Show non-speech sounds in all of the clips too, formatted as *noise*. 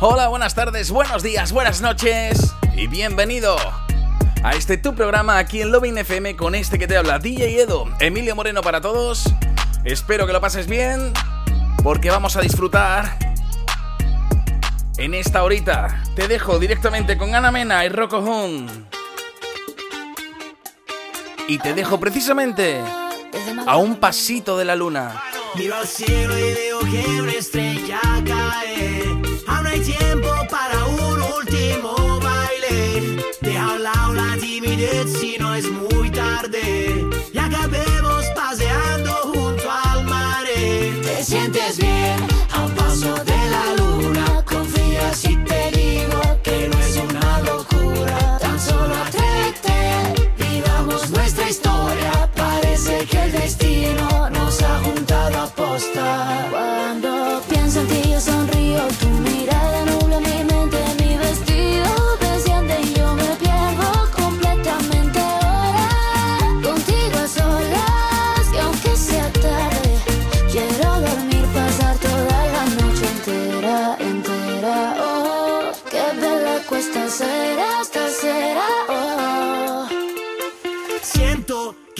Hola, buenas tardes, buenos días, buenas noches y bienvenido a este tu programa aquí en Loving FM con este que te habla DJ Edo, Emilio Moreno para todos. Espero que lo pases bien porque vamos a disfrutar en esta horita. Te dejo directamente con Ana Mena y Rocco Hun. Y te dejo precisamente a un pasito de la luna. Cielo y veo que una estrella cae. Aún hay tiempo para un último baile. Deja a lado la timidez si no es muy tarde. Y acabemos paseando junto al mar. Te sientes bien a paso de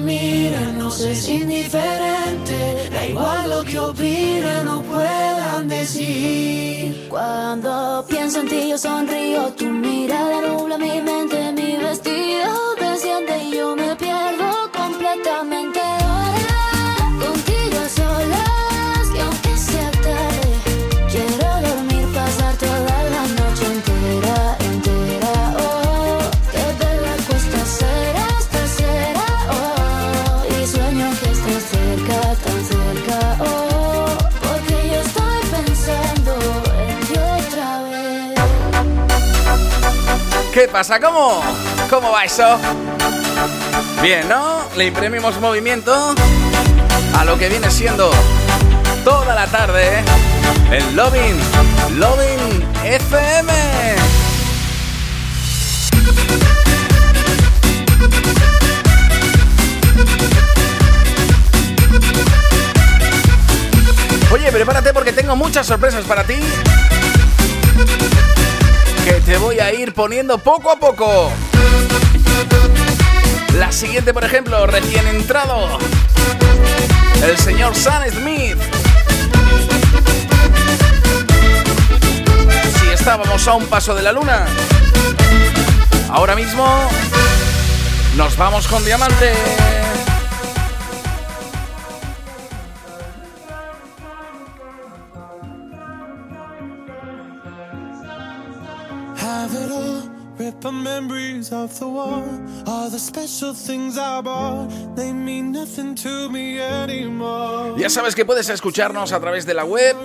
Miren, nos es indiferente. Da igual lo que opinen o puedan decir. Cuando pienso en ti yo sonrío, ¿Qué pasa? ¿Cómo? ¿Cómo va eso? Bien, ¿no? Le imprimimos movimiento a lo que viene siendo toda la tarde en Loving, Loving FM. Oye, prepárate porque tengo muchas sorpresas para ti que te voy a ir poniendo poco a poco. La siguiente, por ejemplo, recién entrado. El señor Sam Smith. Si estábamos a un paso de la luna. Ahora mismo nos vamos con diamante. Have it all, rip our memories off the wall. All the special things I bought, they mean nothing to me anymore. Ya sabes que puedes escucharnos a través de la web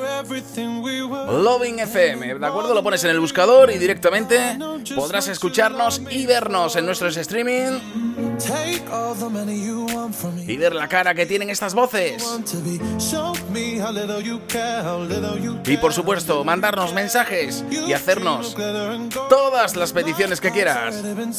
Loving FM, ¿de acuerdo? Lo pones en el buscador y directamente podrás escucharnos y vernos en nuestros streaming take all the money you want from me. y ver la cara que tienen estas voces. Y por supuesto, mandarnos mensajes y hacernos todas las peticiones que quieras. Already been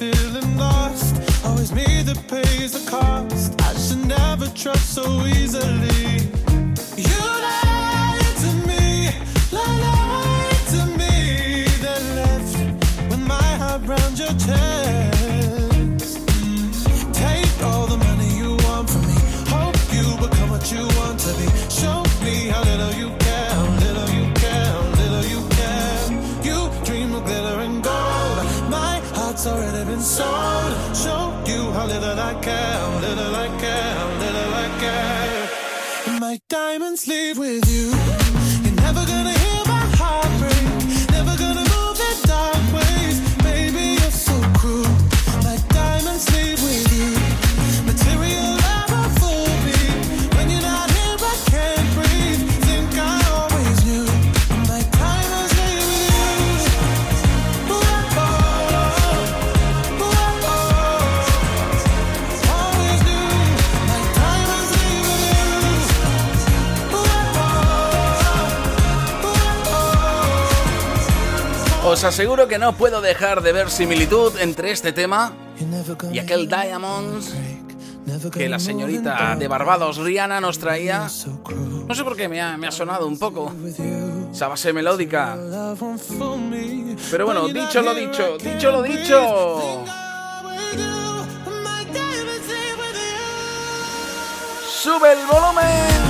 feeling lost. Always me that pays the cost. I should never trust so easily. care Os aseguro que no puedo dejar de ver similitud entre este tema y aquel Diamonds que la señorita de Barbados, Rihanna, nos traía. No sé por qué me ha, me ha sonado un poco esa base melódica. Pero bueno, dicho lo dicho, dicho lo dicho. Sube el volumen.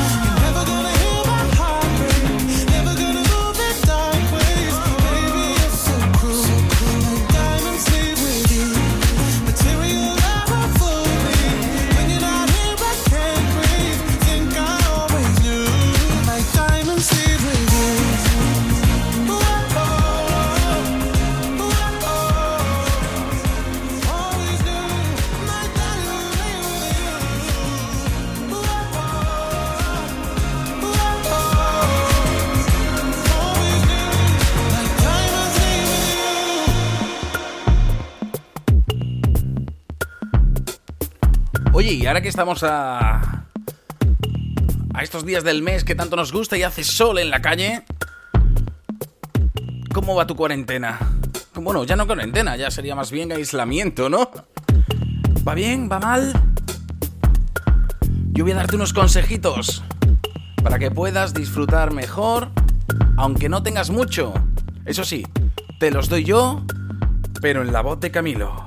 Ahora que estamos a. a estos días del mes que tanto nos gusta y hace sol en la calle. ¿Cómo va tu cuarentena? Bueno, ya no cuarentena, ya sería más bien aislamiento, ¿no? ¿Va bien? ¿Va mal? Yo voy a darte unos consejitos para que puedas disfrutar mejor, aunque no tengas mucho. Eso sí, te los doy yo, pero en la voz de Camilo.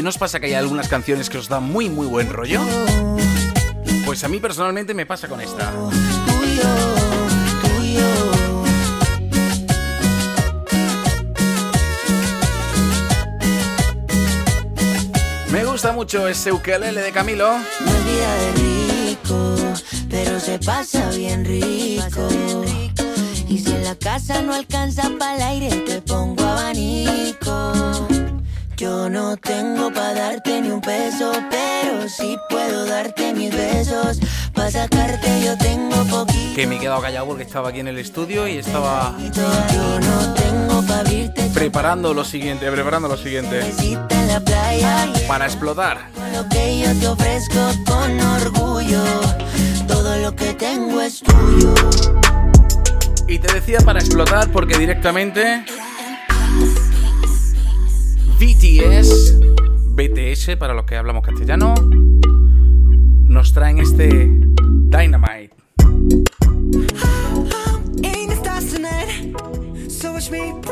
Oye, ¿no os pasa que hay algunas canciones que os dan muy, muy buen rollo? Pues a mí personalmente me pasa con esta. Me gusta mucho ese ukelele de Camilo. No es vida de rico, pero se pasa bien rico. Y si en la casa no alcanza para el aire, te pongo abanico. Yo no tengo para darte ni un peso, pero sí puedo darte mis besos. Para sacarte yo tengo poquito. Que me he quedado callado porque estaba aquí en el estudio y estaba Yo no tengo para abrirte preparando lo siguiente, preparando lo siguiente. Para explotar. Lo que yo te ofrezco con orgullo, todo lo que tengo es tuyo. Y te decía para explotar porque directamente BTS, BTS para los que hablamos castellano, nos traen este Dynamite.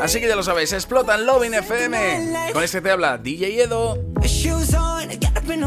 Así que ya lo sabéis, explotan Loving FM. Con este te habla DJ Edo. Shoes on, get up in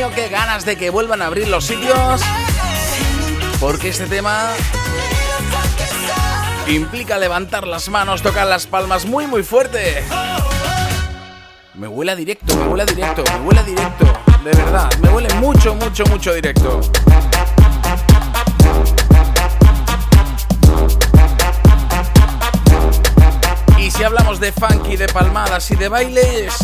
mío, qué ganas de que vuelvan a abrir los sitios. Porque este tema implica levantar las manos, tocar las palmas muy muy fuerte. Me huele directo, me huele directo, me huele directo. De verdad, me huele mucho, mucho, mucho directo. Y si hablamos de funky, de palmadas y de bailes,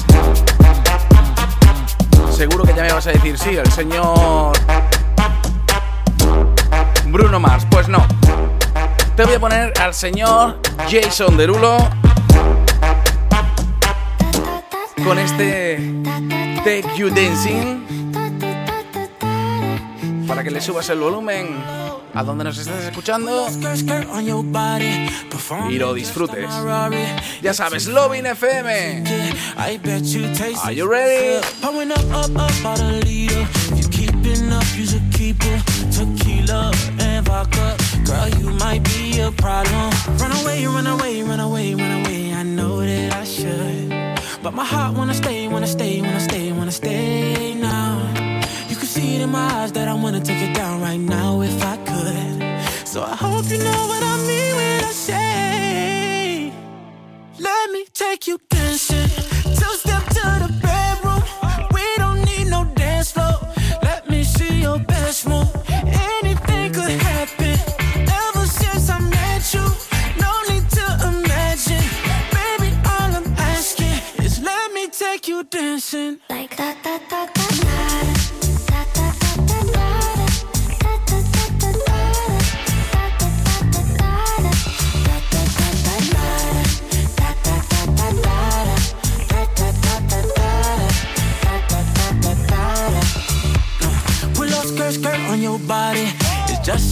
seguro que ya me vas a decir sí, el señor Bruno Mars. Pues no. Te voy a poner al señor Jason Derulo con este Take You Dancing para que le subas el volumen a donde nos estés escuchando y lo disfrutes. Ya sabes, Loving FM. Are you ready? Know. But my heart wanna stay, wanna stay, wanna stay, wanna stay now. You can see it in my eyes that I wanna take it down right now if I. So I hope you know what I mean when I say, let me take you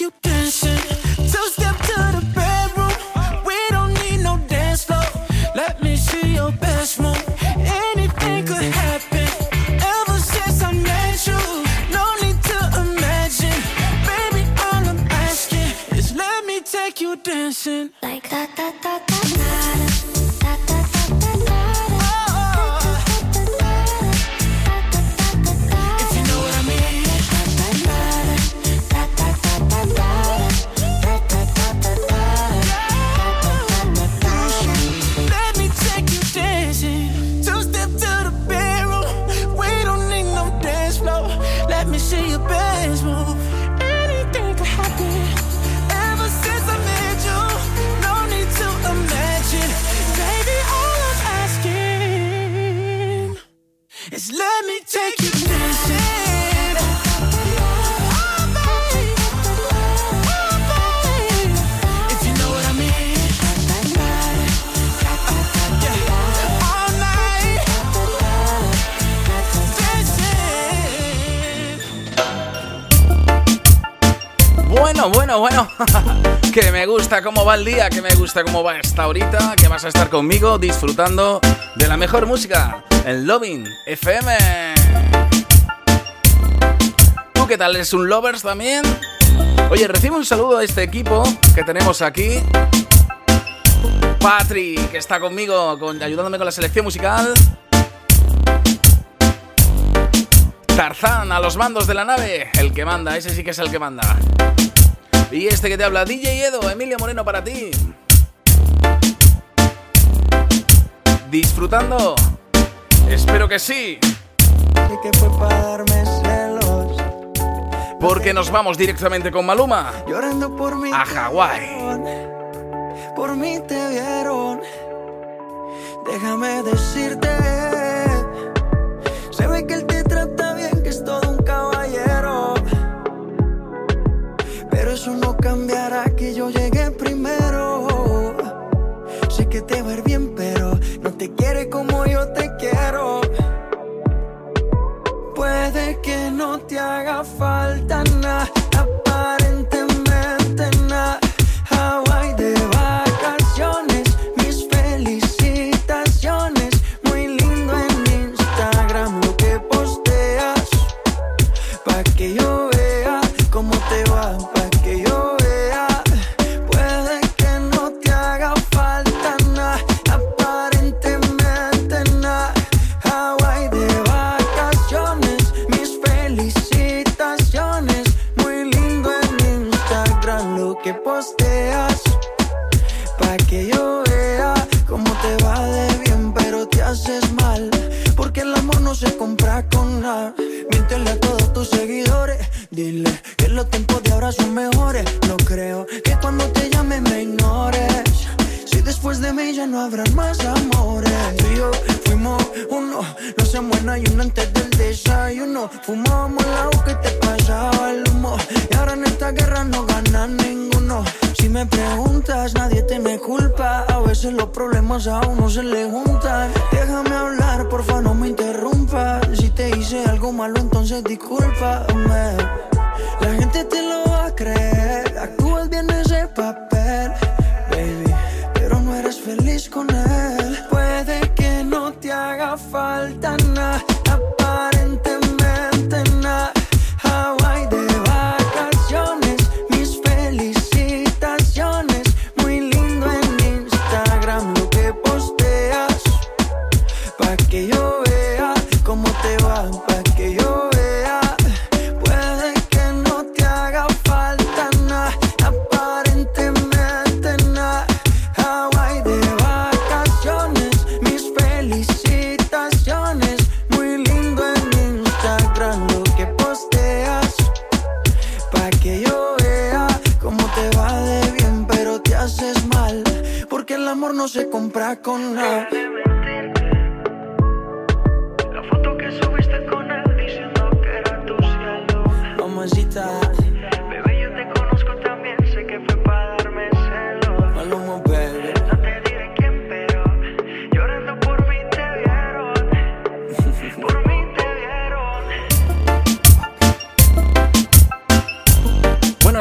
you dancing. Best move. Bueno, *laughs* que me gusta cómo va el día, que me gusta cómo va esta horita, que vas a estar conmigo disfrutando de la mejor música en Loving FM. ¿Tú qué tal? ¿Eres un lovers también? Oye, recibo un saludo a este equipo que tenemos aquí. Patri, que está conmigo, con- ayudándome con la selección musical. Tarzán, a los mandos de la nave. El que manda, ese sí que es el que manda. Y este que te habla, DJ Edo, Emilio Moreno para ti. ¿Disfrutando? Espero que sí, Y que fue para darme celos. porque nos vamos directamente con Maluma Llorando por mí. a Hawái. Por mí te vieron. Déjame decirte. Se ve que él te quiere como yo te quiero. Puede que no te haga falta nada,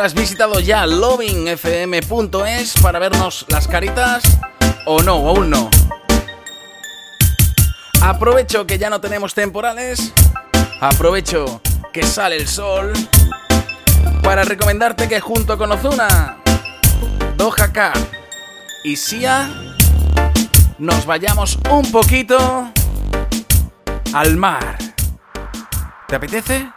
has visitado ya lovingfm.es para vernos las caritas o no, aún no. Aprovecho que ya no tenemos temporales, aprovecho que sale el sol para recomendarte que junto con Ozuna, Doja K y Sia nos vayamos un poquito al mar. ¿Te apetece?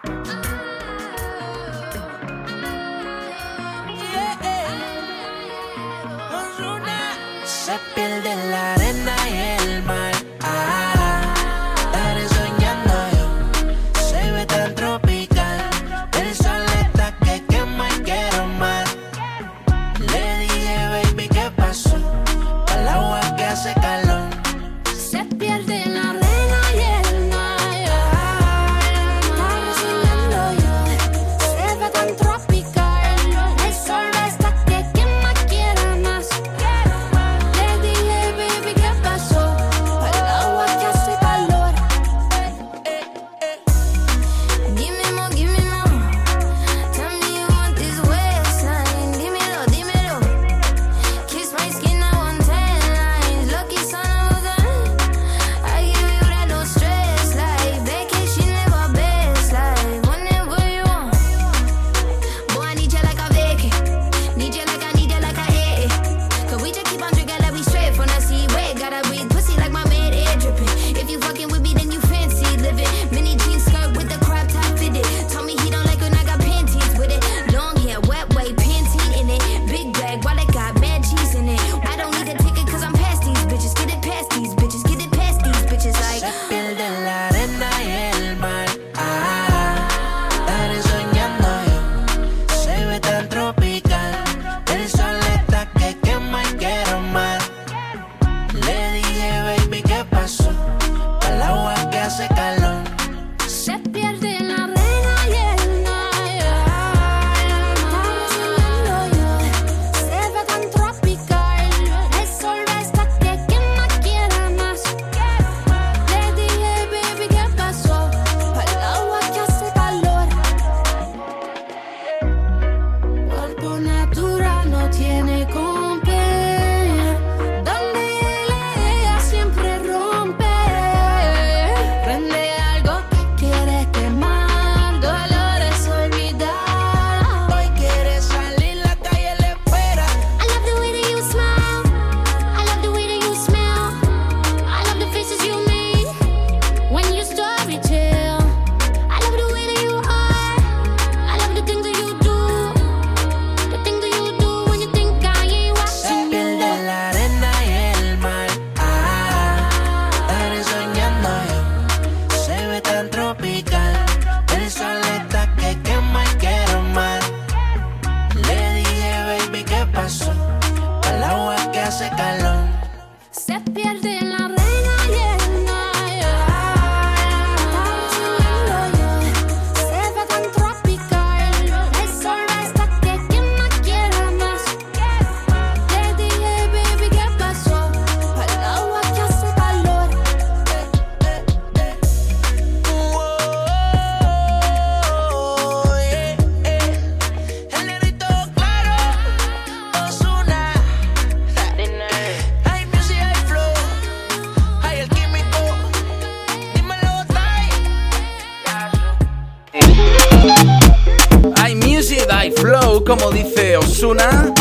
Hay music, hay flow, como dice Osuna.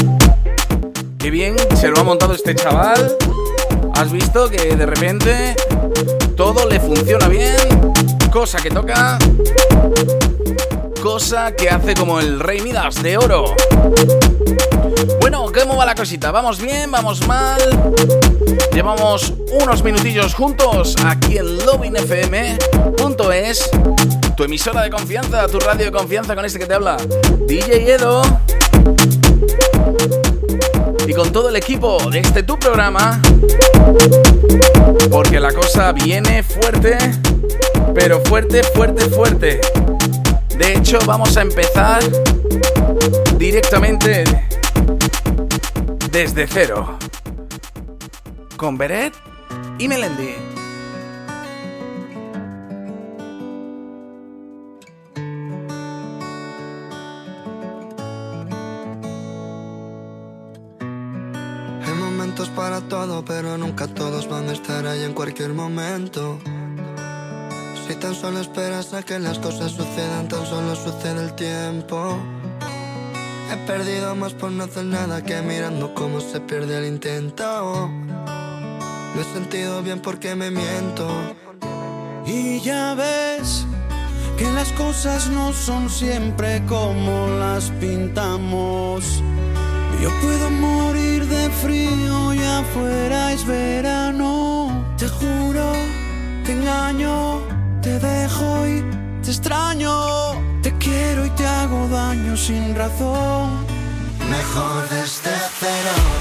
Qué bien, se lo ha montado este chaval. Has visto que de repente todo le funciona bien. Cosa que toca. Cosa que hace como el rey Midas de oro. Bueno, ¿cómo va la cosita? ¿Vamos bien? ¿Vamos mal? Llevamos unos minutillos juntos aquí en lovinfm.es, tu emisora de confianza, tu radio de confianza con este que te habla, DJ Edo. Y con todo el equipo de este tu programa, porque la cosa viene fuerte, pero fuerte, fuerte, fuerte. De hecho, vamos a empezar directamente desde cero. Con Beret y Melendi. Hay momentos para todo, pero nunca todos van a estar ahí en cualquier momento. Si tan solo esperas a que las cosas sucedan, tan solo sucede el tiempo. He perdido más por no hacer nada que mirando cómo se pierde el intento. Me he sentido bien porque me miento. Y ya ves que las cosas no son siempre como las pintamos. Yo puedo morir de frío y afuera es verano. Te juro, te engaño, te dejo y te extraño. Te quiero y te hago daño sin razón. Mejor desde cero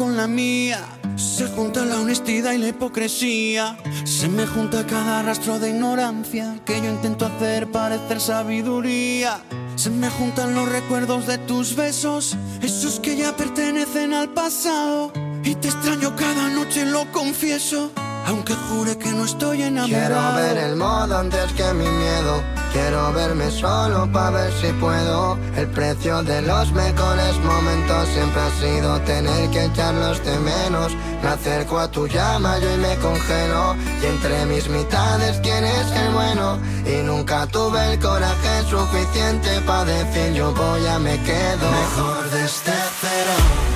con la mía. Se junta la honestidad y la hipocresía. Se me junta cada rastro de ignorancia que yo intento hacer parecer sabiduría. Se me juntan los recuerdos de tus besos, esos que ya pertenecen al pasado. Y te extraño cada noche, lo confieso, aunque jure que no estoy enamorado. Quiero ver el modo antes que mi miedo. Quiero verme solo para ver si puedo. El precio de los mejores momentos siempre ha sido tener que echarlos de menos. Me acerco a tu llama yo y me congelo. Y entre mis mitades quieres ser bueno. Y nunca tuve el coraje suficiente para decir yo voy a me quedo. Mejor desde cero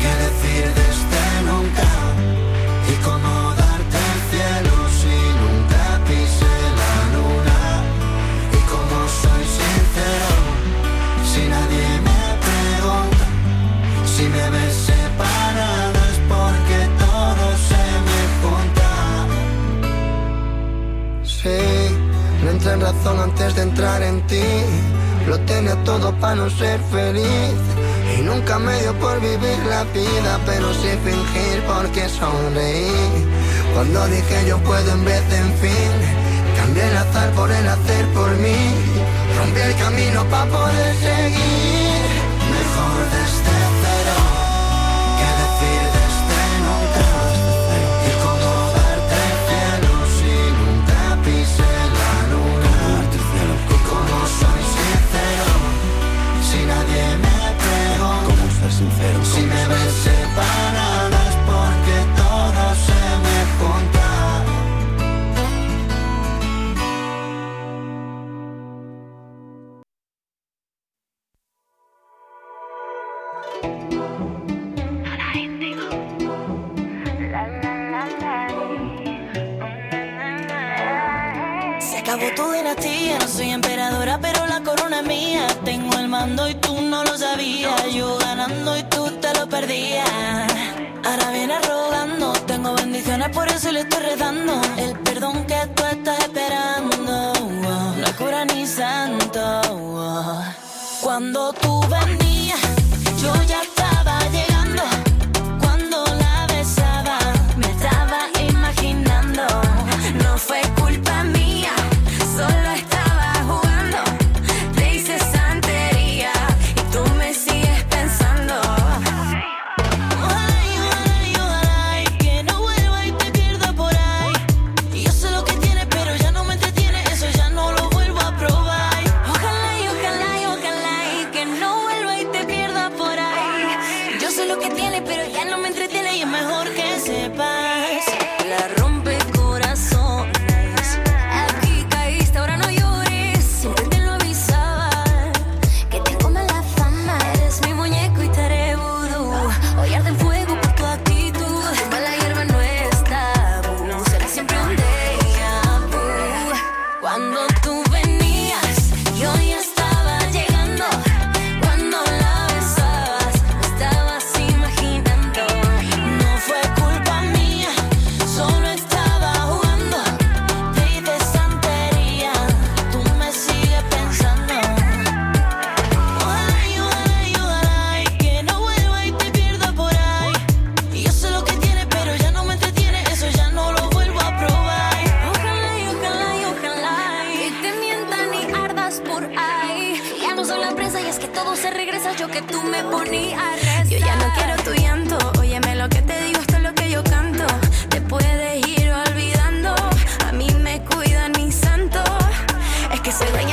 que decir no ser feliz. Y nunca me dio por vivir la vida, pero sí fingir porque sonreí. Cuando dije yo puedo en vez de en fin, cambié el azar por el hacer por mí. Rompí el camino para poder seguir. Y tú no lo sabías. Yo ganando y tú te lo perdías. Ahora viene rogando, tengo bendiciones, por eso le estoy rezando. El perdón que tú estás esperando, oh, no cura ni santo. Cuando tú venías, yo ya entonces regresas yo que tú me poní a. Yo ya no quiero tu llanto, óyeme lo que te digo, esto es lo que yo canto. Te puedes ir olvidando, a mí me cuidan mis santos. Es que soy dueña